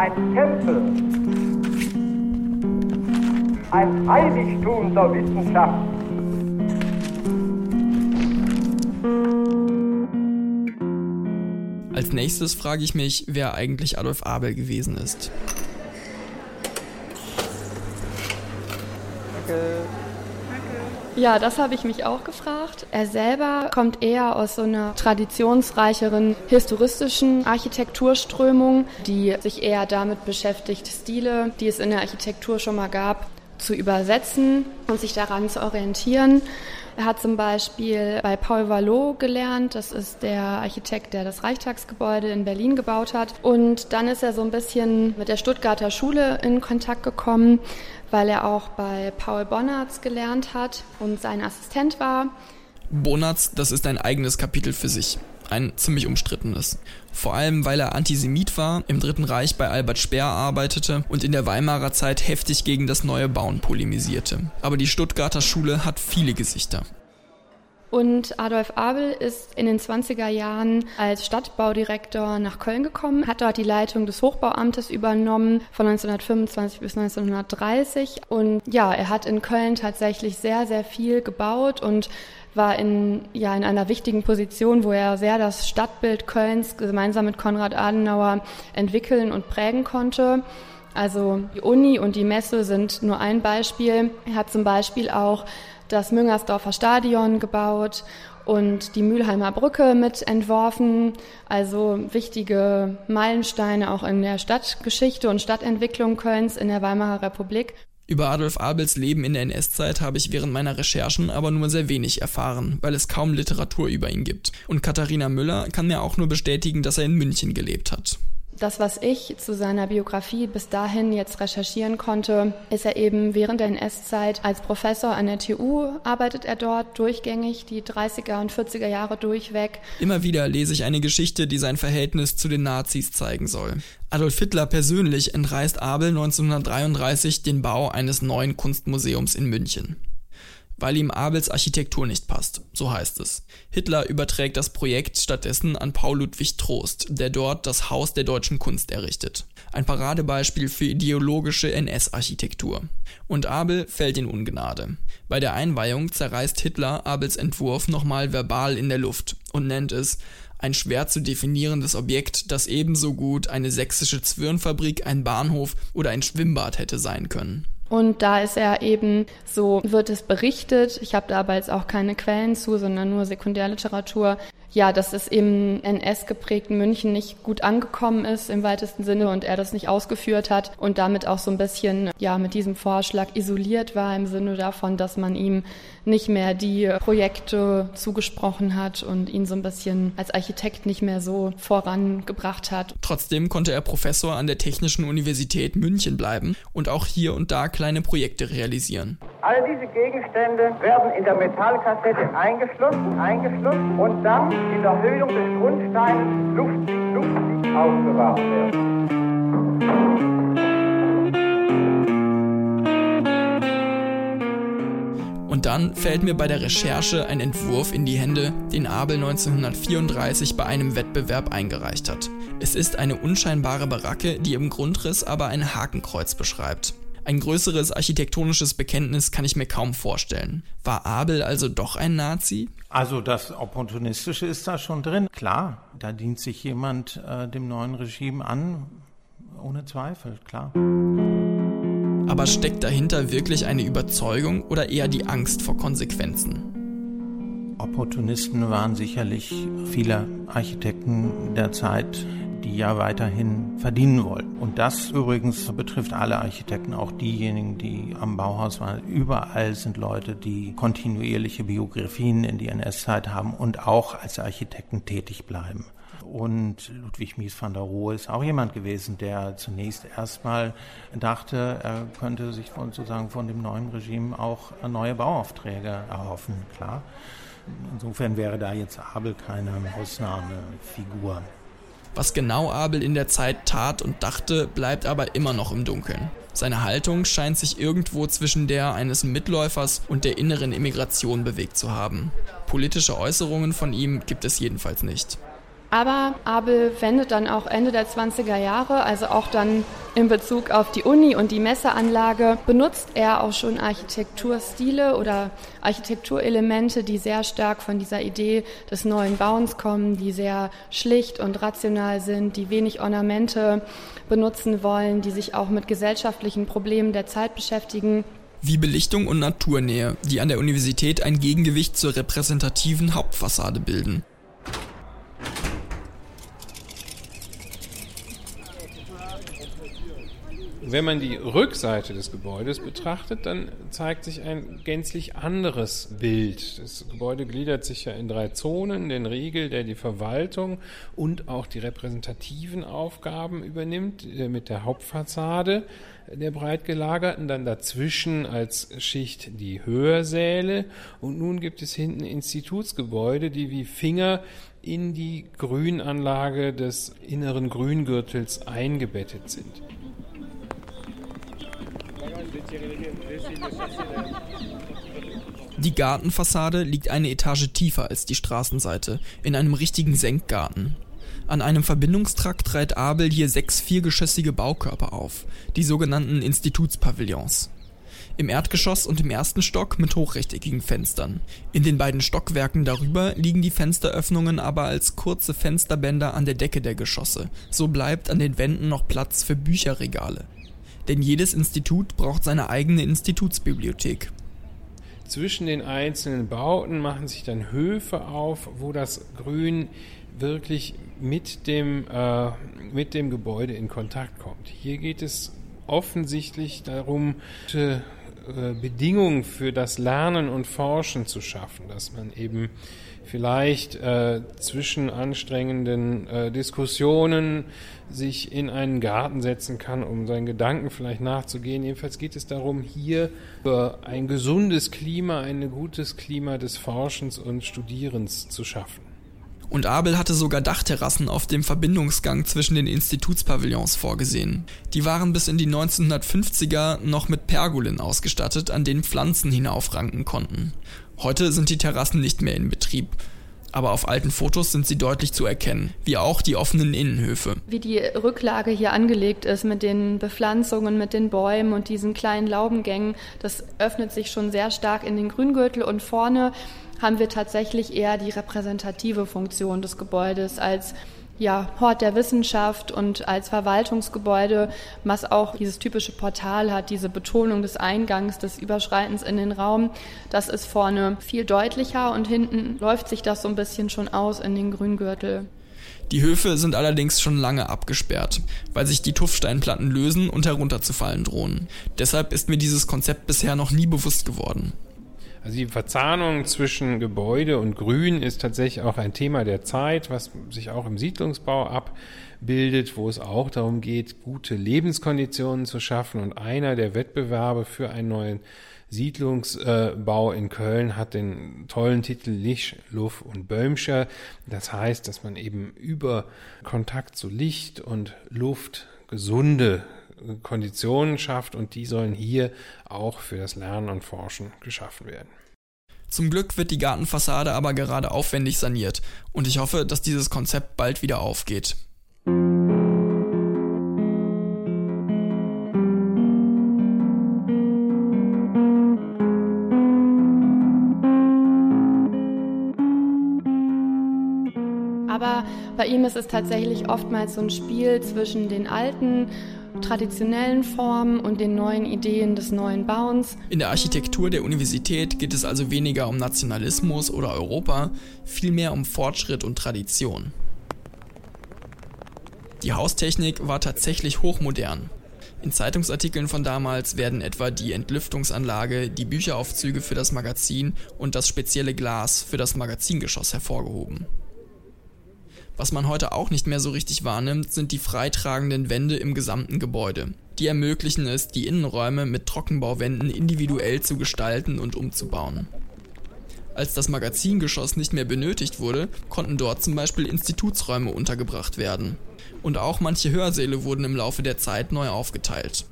ein Tempel, ein Heiligtum der Wissenschaft. Als nächstes frage ich mich, wer eigentlich Adolf Abel gewesen ist. Ja, das habe ich mich auch gefragt. Er selber kommt eher aus so einer traditionsreicheren historistischen Architekturströmung, die sich eher damit beschäftigt, Stile, die es in der Architektur schon mal gab, zu übersetzen und sich daran zu orientieren. Er hat zum Beispiel bei Paul Vallot gelernt, das ist der Architekt, der das Reichstagsgebäude in Berlin gebaut hat. Und dann ist er so ein bisschen mit der Stuttgarter Schule in Kontakt gekommen, weil er auch bei Paul Bonnertz gelernt hat und sein Assistent war. Bonnertz, das ist ein eigenes Kapitel für sich. Ein ziemlich umstrittenes. Vor allem, weil er Antisemit war, im Dritten Reich bei Albert Speer arbeitete und in der Weimarer Zeit heftig gegen das neue Bauen polemisierte. Aber die Stuttgarter Schule hat viele Gesichter. Und Adolf Abel ist in den 20er Jahren als Stadtbaudirektor nach Köln gekommen, hat dort die Leitung des Hochbauamtes übernommen von 1925 bis 1930. Und ja, er hat in Köln tatsächlich sehr, sehr viel gebaut und war in, ja, in einer wichtigen Position, wo er sehr das Stadtbild Kölns gemeinsam mit Konrad Adenauer entwickeln und prägen konnte. Also die Uni und die Messe sind nur ein Beispiel. Er hat zum Beispiel auch das Müngersdorfer Stadion gebaut und die Mülheimer Brücke mit entworfen. Also wichtige Meilensteine auch in der Stadtgeschichte und Stadtentwicklung Kölns in der Weimarer Republik. Über Adolf Abels Leben in der NS-Zeit habe ich während meiner Recherchen aber nur sehr wenig erfahren, weil es kaum Literatur über ihn gibt. Und Katharina Müller kann mir auch nur bestätigen, dass er in München gelebt hat. Das, was ich zu seiner Biografie bis dahin jetzt recherchieren konnte, ist er eben während der NS-Zeit als Professor an der TU, arbeitet er dort durchgängig, die 30er und 40er Jahre durchweg. Immer wieder lese ich eine Geschichte, die sein Verhältnis zu den Nazis zeigen soll. Adolf Hitler persönlich entreißt Abel 1933 den Bau eines neuen Kunstmuseums in München weil ihm Abels Architektur nicht passt, so heißt es. Hitler überträgt das Projekt stattdessen an Paul Ludwig Trost, der dort das Haus der deutschen Kunst errichtet. Ein Paradebeispiel für ideologische NS-Architektur. Und Abel fällt in Ungnade. Bei der Einweihung zerreißt Hitler Abels Entwurf nochmal verbal in der Luft und nennt es ein schwer zu definierendes Objekt, das ebenso gut eine sächsische Zwirnfabrik, ein Bahnhof oder ein Schwimmbad hätte sein können. Und da ist er eben, so wird es berichtet, ich habe da aber jetzt auch keine Quellen zu, sondern nur Sekundärliteratur, ja, dass es im NS-geprägten München nicht gut angekommen ist im weitesten Sinne und er das nicht ausgeführt hat und damit auch so ein bisschen, ja, mit diesem Vorschlag isoliert war im Sinne davon, dass man ihm nicht mehr die Projekte zugesprochen hat und ihn so ein bisschen als Architekt nicht mehr so vorangebracht hat. Trotzdem konnte er Professor an der Technischen Universität München bleiben und auch hier und da kleine Projekte realisieren. All diese Gegenstände werden in der Metallkassette eingeschlossen, eingeschlossen und dann in der Höhlung des Grundsteins luftig, luftig aufbewahrt werden. Und dann fällt mir bei der Recherche ein Entwurf in die Hände, den Abel 1934 bei einem Wettbewerb eingereicht hat. Es ist eine unscheinbare Baracke, die im Grundriss aber ein Hakenkreuz beschreibt. Ein größeres architektonisches Bekenntnis kann ich mir kaum vorstellen. War Abel also doch ein Nazi? Also das Opportunistische ist da schon drin. Klar, da dient sich jemand äh, dem neuen Regime an, ohne Zweifel, klar. Aber steckt dahinter wirklich eine Überzeugung oder eher die Angst vor Konsequenzen? Opportunisten waren sicherlich viele Architekten der Zeit die ja weiterhin verdienen wollen. Und das übrigens betrifft alle Architekten, auch diejenigen, die am Bauhaus waren. Überall sind Leute, die kontinuierliche Biografien in die NS-Zeit haben und auch als Architekten tätig bleiben. Und Ludwig Mies van der Rohe ist auch jemand gewesen, der zunächst erstmal dachte, er könnte sich von, sozusagen von dem neuen Regime auch neue Bauaufträge erhoffen, klar. Insofern wäre da jetzt Abel keine Ausnahmefigur. Was genau Abel in der Zeit tat und dachte, bleibt aber immer noch im Dunkeln. Seine Haltung scheint sich irgendwo zwischen der eines Mitläufers und der inneren Immigration bewegt zu haben. Politische Äußerungen von ihm gibt es jedenfalls nicht. Aber Abel wendet dann auch Ende der 20er Jahre, also auch dann in Bezug auf die Uni und die Messeanlage, benutzt er auch schon Architekturstile oder Architekturelemente, die sehr stark von dieser Idee des neuen Bauens kommen, die sehr schlicht und rational sind, die wenig Ornamente benutzen wollen, die sich auch mit gesellschaftlichen Problemen der Zeit beschäftigen wie Belichtung und Naturnähe, die an der Universität ein Gegengewicht zur repräsentativen Hauptfassade bilden. Wenn man die Rückseite des Gebäudes betrachtet, dann zeigt sich ein gänzlich anderes Bild. Das Gebäude gliedert sich ja in drei Zonen, den Riegel, der die Verwaltung und auch die repräsentativen Aufgaben übernimmt, mit der Hauptfassade der breit gelagerten, dann dazwischen als Schicht die Hörsäle und nun gibt es hinten Institutsgebäude, die wie Finger in die Grünanlage des inneren Grüngürtels eingebettet sind. Die Gartenfassade liegt eine Etage tiefer als die Straßenseite, in einem richtigen Senkgarten. An einem Verbindungstrakt reiht Abel hier sechs viergeschossige Baukörper auf, die sogenannten Institutspavillons. Im Erdgeschoss und im ersten Stock mit hochrechteckigen Fenstern. In den beiden Stockwerken darüber liegen die Fensteröffnungen aber als kurze Fensterbänder an der Decke der Geschosse. So bleibt an den Wänden noch Platz für Bücherregale. Denn jedes Institut braucht seine eigene Institutsbibliothek. Zwischen den einzelnen Bauten machen sich dann Höfe auf, wo das Grün wirklich mit dem, äh, mit dem Gebäude in Kontakt kommt. Hier geht es offensichtlich darum, äh, Bedingungen für das Lernen und Forschen zu schaffen, dass man eben vielleicht äh, zwischen anstrengenden äh, Diskussionen sich in einen Garten setzen kann, um seinen Gedanken vielleicht nachzugehen. Jedenfalls geht es darum, hier für ein gesundes Klima, ein gutes Klima des Forschens und Studierens zu schaffen. Und Abel hatte sogar Dachterrassen auf dem Verbindungsgang zwischen den Institutspavillons vorgesehen. Die waren bis in die 1950er noch mit Pergolen ausgestattet, an denen Pflanzen hinaufranken konnten. Heute sind die Terrassen nicht mehr in Betrieb aber auf alten Fotos sind sie deutlich zu erkennen, wie auch die offenen Innenhöfe. Wie die Rücklage hier angelegt ist mit den Bepflanzungen, mit den Bäumen und diesen kleinen Laubengängen, das öffnet sich schon sehr stark in den Grüngürtel und vorne haben wir tatsächlich eher die repräsentative Funktion des Gebäudes als ja, Hort der Wissenschaft und als Verwaltungsgebäude, was auch dieses typische Portal hat, diese Betonung des Eingangs, des Überschreitens in den Raum. Das ist vorne viel deutlicher und hinten läuft sich das so ein bisschen schon aus in den Grüngürtel. Die Höfe sind allerdings schon lange abgesperrt, weil sich die Tuffsteinplatten lösen und herunterzufallen drohen. Deshalb ist mir dieses Konzept bisher noch nie bewusst geworden. Also die Verzahnung zwischen Gebäude und Grün ist tatsächlich auch ein Thema der Zeit, was sich auch im Siedlungsbau abbildet, wo es auch darum geht, gute Lebenskonditionen zu schaffen. Und einer der Wettbewerbe für einen neuen Siedlungsbau in Köln hat den tollen Titel Licht, Luft und Böhmscher. Das heißt, dass man eben über Kontakt zu Licht und Luft gesunde Konditionen schafft und die sollen hier auch für das Lernen und Forschen geschaffen werden. Zum Glück wird die Gartenfassade aber gerade aufwendig saniert und ich hoffe, dass dieses Konzept bald wieder aufgeht. Aber bei ihm ist es tatsächlich oftmals so ein Spiel zwischen den alten traditionellen Formen und den neuen Ideen des neuen Bauens. In der Architektur der Universität geht es also weniger um Nationalismus oder Europa, vielmehr um Fortschritt und Tradition. Die Haustechnik war tatsächlich hochmodern. In Zeitungsartikeln von damals werden etwa die Entlüftungsanlage, die Bücheraufzüge für das Magazin und das spezielle Glas für das Magazingeschoss hervorgehoben. Was man heute auch nicht mehr so richtig wahrnimmt, sind die freitragenden Wände im gesamten Gebäude. Die ermöglichen es, die Innenräume mit Trockenbauwänden individuell zu gestalten und umzubauen. Als das Magazingeschoss nicht mehr benötigt wurde, konnten dort zum Beispiel Institutsräume untergebracht werden. Und auch manche Hörsäle wurden im Laufe der Zeit neu aufgeteilt.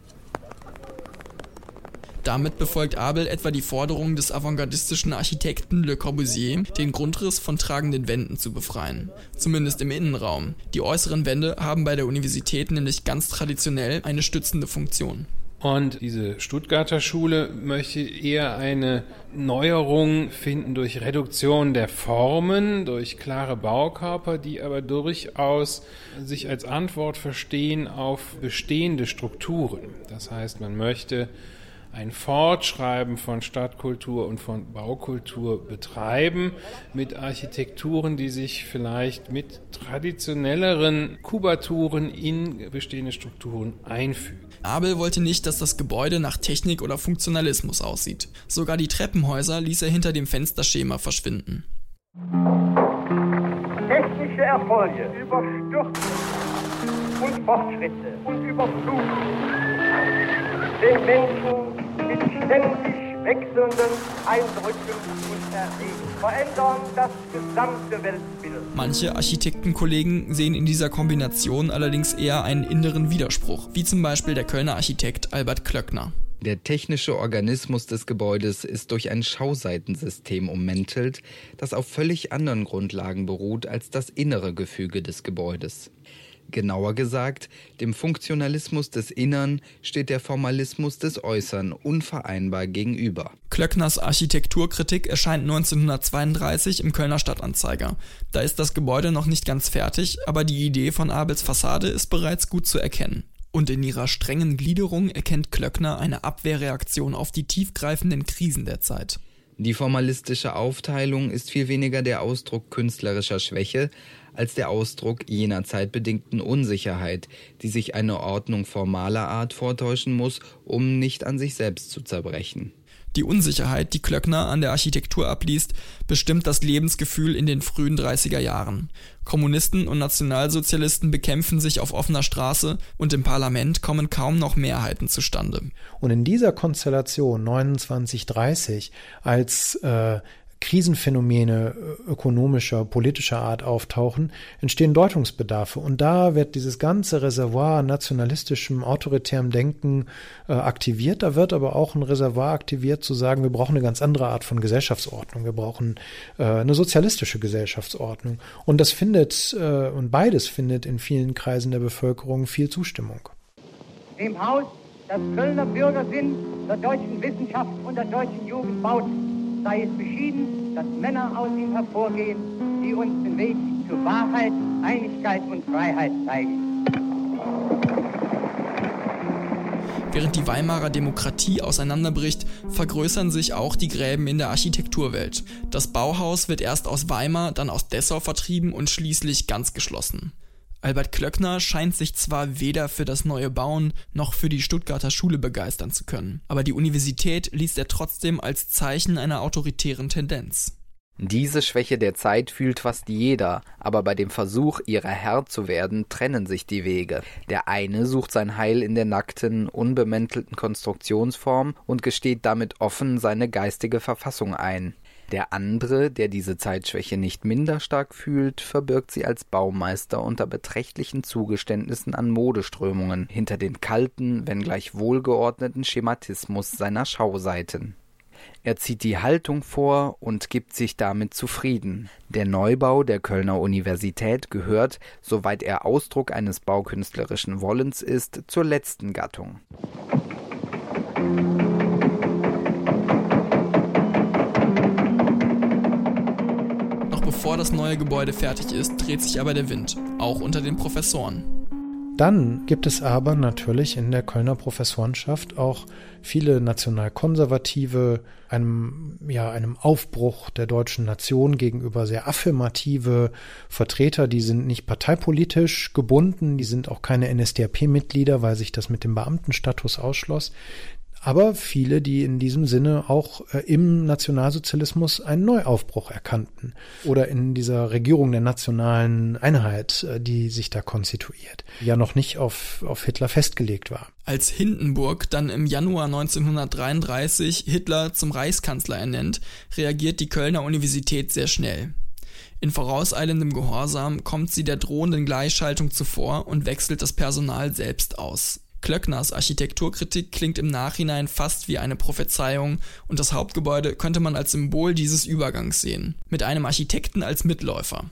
Damit befolgt Abel etwa die Forderung des avantgardistischen Architekten Le Corbusier, den Grundriss von tragenden Wänden zu befreien. Zumindest im Innenraum. Die äußeren Wände haben bei der Universität nämlich ganz traditionell eine stützende Funktion. Und diese Stuttgarter Schule möchte eher eine Neuerung finden durch Reduktion der Formen, durch klare Baukörper, die aber durchaus sich als Antwort verstehen auf bestehende Strukturen. Das heißt, man möchte ein Fortschreiben von Stadtkultur und von Baukultur betreiben mit Architekturen, die sich vielleicht mit traditionelleren Kubaturen in bestehende Strukturen einfügen. Abel wollte nicht, dass das Gebäude nach Technik oder Funktionalismus aussieht. Sogar die Treppenhäuser ließ er hinter dem Fensterschema verschwinden. Technische Erfolge überstürzen und Fortschritte und überfluten den Menschen ständig wechselnden Eindrücken und Erregungen verändern das gesamte Weltbild. Manche Architektenkollegen sehen in dieser Kombination allerdings eher einen inneren Widerspruch, wie zum Beispiel der Kölner Architekt Albert Klöckner. Der technische Organismus des Gebäudes ist durch ein Schauseitensystem ummäntelt, das auf völlig anderen Grundlagen beruht als das innere Gefüge des Gebäudes. Genauer gesagt, dem Funktionalismus des Innern steht der Formalismus des Äußern unvereinbar gegenüber. Klöckners Architekturkritik erscheint 1932 im Kölner Stadtanzeiger. Da ist das Gebäude noch nicht ganz fertig, aber die Idee von Abels Fassade ist bereits gut zu erkennen. Und in ihrer strengen Gliederung erkennt Klöckner eine Abwehrreaktion auf die tiefgreifenden Krisen der Zeit. Die formalistische Aufteilung ist viel weniger der Ausdruck künstlerischer Schwäche als der Ausdruck jener zeitbedingten Unsicherheit, die sich eine Ordnung formaler Art vortäuschen muss, um nicht an sich selbst zu zerbrechen. Die Unsicherheit, die Klöckner an der Architektur abliest, bestimmt das Lebensgefühl in den frühen 30er Jahren. Kommunisten und Nationalsozialisten bekämpfen sich auf offener Straße und im Parlament kommen kaum noch Mehrheiten zustande. Und in dieser Konstellation 2930, als äh, Krisenphänomene äh, ökonomischer, politischer Art auftauchen, entstehen Deutungsbedarfe. Und da wird dieses ganze Reservoir nationalistischem, autoritärem Denken äh, aktiviert. Da wird aber auch ein Reservoir aktiviert, zu sagen, wir brauchen eine ganz andere Art von Gesellschaftsordnung. Wir brauchen äh, eine sozialistische Gesellschaftsordnung. Und das findet, äh, und beides findet in vielen Kreisen der Bevölkerung viel Zustimmung. Dem Haus, das Kölner Bürger sind, der deutschen Wissenschaft und der deutschen Jugend baut, sei es beschieden, dass Männer aus ihm hervorgehen, die uns den Weg zu Wahrheit, Einigkeit und Freiheit zeigen. Während die Weimarer Demokratie auseinanderbricht, vergrößern sich auch die Gräben in der Architekturwelt. Das Bauhaus wird erst aus Weimar, dann aus Dessau vertrieben und schließlich ganz geschlossen. Albert Klöckner scheint sich zwar weder für das neue Bauen noch für die Stuttgarter Schule begeistern zu können, aber die Universität liest er trotzdem als Zeichen einer autoritären Tendenz. Diese Schwäche der Zeit fühlt fast jeder, aber bei dem Versuch, ihrer Herr zu werden, trennen sich die Wege. Der eine sucht sein Heil in der nackten, unbemäntelten Konstruktionsform und gesteht damit offen seine geistige Verfassung ein. Der andere, der diese Zeitschwäche nicht minder stark fühlt, verbirgt sie als Baumeister unter beträchtlichen Zugeständnissen an Modeströmungen hinter den kalten, wenngleich wohlgeordneten Schematismus seiner Schauseiten. Er zieht die Haltung vor und gibt sich damit zufrieden. Der Neubau der Kölner Universität gehört, soweit er Ausdruck eines baukünstlerischen Wollens ist, zur letzten Gattung. Bevor das neue Gebäude fertig ist, dreht sich aber der Wind, auch unter den Professoren. Dann gibt es aber natürlich in der Kölner Professorenschaft auch viele nationalkonservative, einem, ja, einem Aufbruch der deutschen Nation gegenüber sehr affirmative Vertreter, die sind nicht parteipolitisch gebunden, die sind auch keine NSDAP-Mitglieder, weil sich das mit dem Beamtenstatus ausschloss aber viele, die in diesem Sinne auch äh, im Nationalsozialismus einen Neuaufbruch erkannten oder in dieser Regierung der nationalen Einheit, äh, die sich da konstituiert, ja noch nicht auf, auf Hitler festgelegt war. Als Hindenburg dann im Januar 1933 Hitler zum Reichskanzler ernennt, reagiert die Kölner Universität sehr schnell. In vorauseilendem Gehorsam kommt sie der drohenden Gleichschaltung zuvor und wechselt das Personal selbst aus. Klöckners Architekturkritik klingt im Nachhinein fast wie eine Prophezeiung und das Hauptgebäude könnte man als Symbol dieses Übergangs sehen, mit einem Architekten als Mitläufer.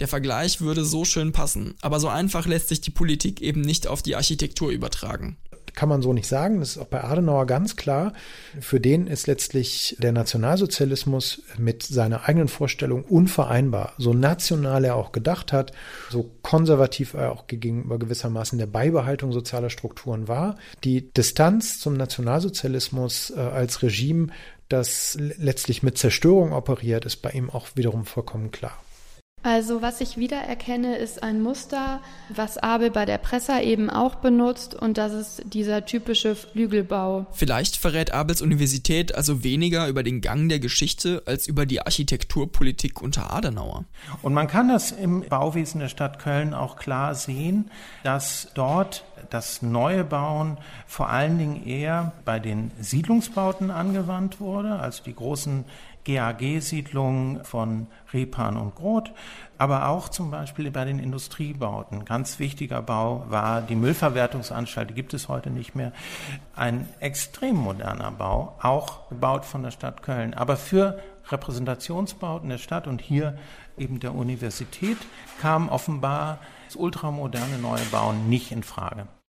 Der Vergleich würde so schön passen, aber so einfach lässt sich die Politik eben nicht auf die Architektur übertragen kann man so nicht sagen. Das ist auch bei Adenauer ganz klar. Für den ist letztlich der Nationalsozialismus mit seiner eigenen Vorstellung unvereinbar. So national er auch gedacht hat, so konservativ er auch gegenüber gewissermaßen der Beibehaltung sozialer Strukturen war. Die Distanz zum Nationalsozialismus äh, als Regime, das letztlich mit Zerstörung operiert, ist bei ihm auch wiederum vollkommen klar. Also was ich wiedererkenne, ist ein Muster, was Abel bei der Pressa eben auch benutzt und das ist dieser typische Flügelbau. Vielleicht verrät Abels Universität also weniger über den Gang der Geschichte als über die Architekturpolitik unter Adenauer. Und man kann das im Bauwesen der Stadt Köln auch klar sehen, dass dort das neue Bauen vor allen Dingen eher bei den Siedlungsbauten angewandt wurde, also die großen GAG-Siedlungen von Repan und Groth, aber auch zum Beispiel bei den Industriebauten. Ganz wichtiger Bau war die Müllverwertungsanstalt, die gibt es heute nicht mehr. Ein extrem moderner Bau, auch gebaut von der Stadt Köln, aber für Repräsentationsbauten der Stadt und hier eben der Universität kam offenbar das ultramoderne neue Bauen nicht in Frage.